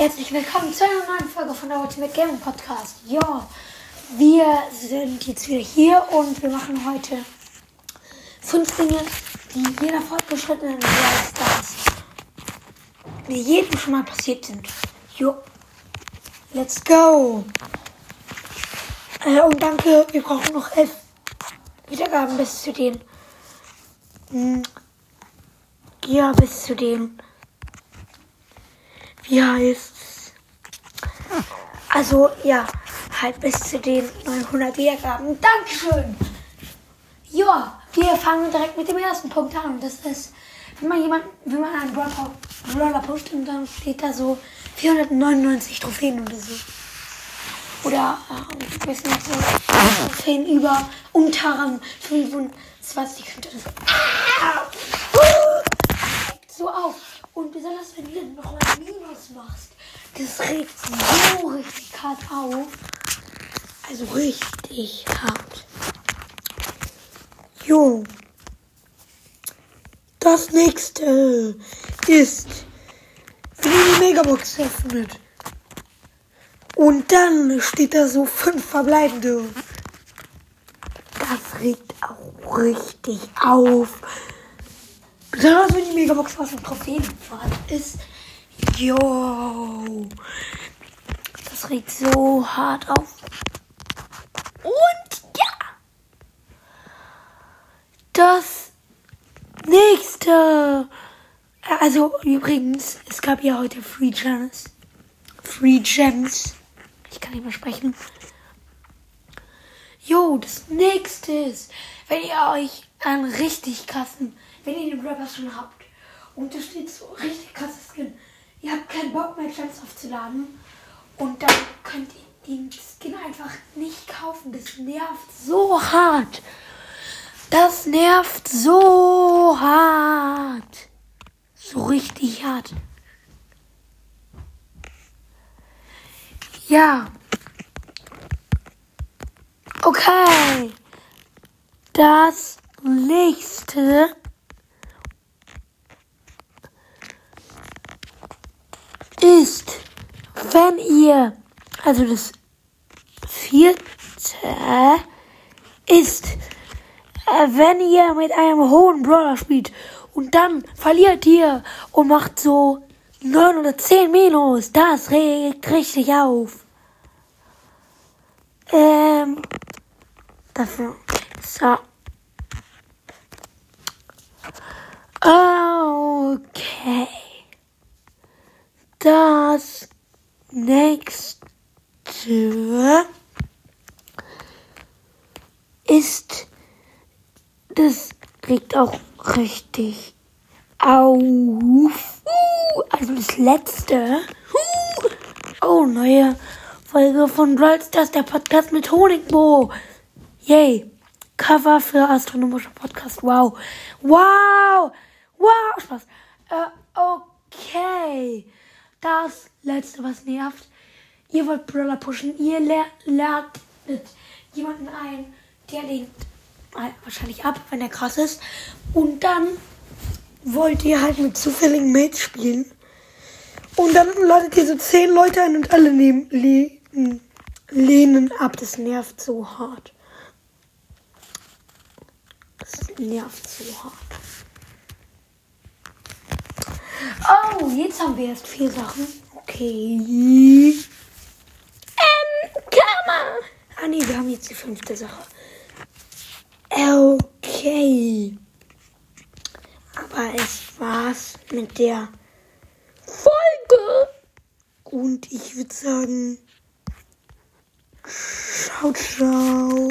Herzlich willkommen zu einer neuen Folge von der Ultimate Gaming Podcast. Ja, wir sind jetzt wieder hier und wir machen heute fünf Dinge, die jeder fortgeschrittenen Stars, die jedem schon mal passiert sind. Jo, let's go. Äh, und danke, wir brauchen noch elf Wiedergaben bis zu den, mh, ja, bis zu den wie heißt's? Also, ja, halt bis zu den 900 Wiedergaben. Dankeschön! Ja, wir fangen direkt mit dem ersten Punkt an. Das ist, wenn man jemand, wenn man einen Brawler, Brawler postet und dann steht da so 499 Trophäen oder so. Oder, ähm, ich weiß nicht, so Trophäen über unter 25 könnte das so auf. Und besonders wenn du noch mal Minus machst, das regt so richtig hart auf. Also richtig hart. Jo. Das nächste ist, wenn ihr die Megabox öffnet. Und dann steht da so fünf verbleibende. Das regt auch richtig auf. Besonders wenn die Megabox was ein Trophäenpfad ist. Jo. Das regt so hart auf. Und ja. Das nächste. Also übrigens, es gab ja heute Free Gems. Free Gems. Ich kann nicht mehr sprechen. Jo, das nächste ist, wenn ihr euch einen richtig krassen wenn ihr den Rapper schon habt und da steht so richtig krasses Skin, ihr habt keinen Bock mehr Gems aufzuladen und dann könnt ihr den Skin einfach nicht kaufen. Das nervt so hart. Das nervt so hart. So richtig hart. Ja. Okay. Das nächste ist, wenn ihr, also das vierte ist, äh, wenn ihr mit einem hohen Brawler spielt und dann verliert ihr und macht so 9 oder 10 Minus, das regt richtig auf. Ähm, dafür, so. Okay. Das nächste ist, das regt auch richtig auf. Also das letzte. Oh, neue Folge von Brawl Stars, der Podcast mit Honigbo. Yay. Cover für astronomische Podcast. Wow. Wow. Wow. Spaß. Äh, okay das letzte, was nervt. Ihr wollt Brawler pushen, ihr lernt jemanden ein, der lehnt wahrscheinlich ab, wenn er krass ist. Und dann wollt ihr halt mit zufälligen Mates spielen. Und dann ladet ihr so zehn Leute ein und alle nehmen, lehnen, lehnen ab. Das nervt so hart. Das nervt so hart. Oh, jetzt haben wir erst vier Sachen. Okay. Ähm, Kammer. Ah nee, wir haben jetzt die fünfte Sache. Okay. Aber es war's mit der Folge. Und ich würde sagen, ciao, ciao.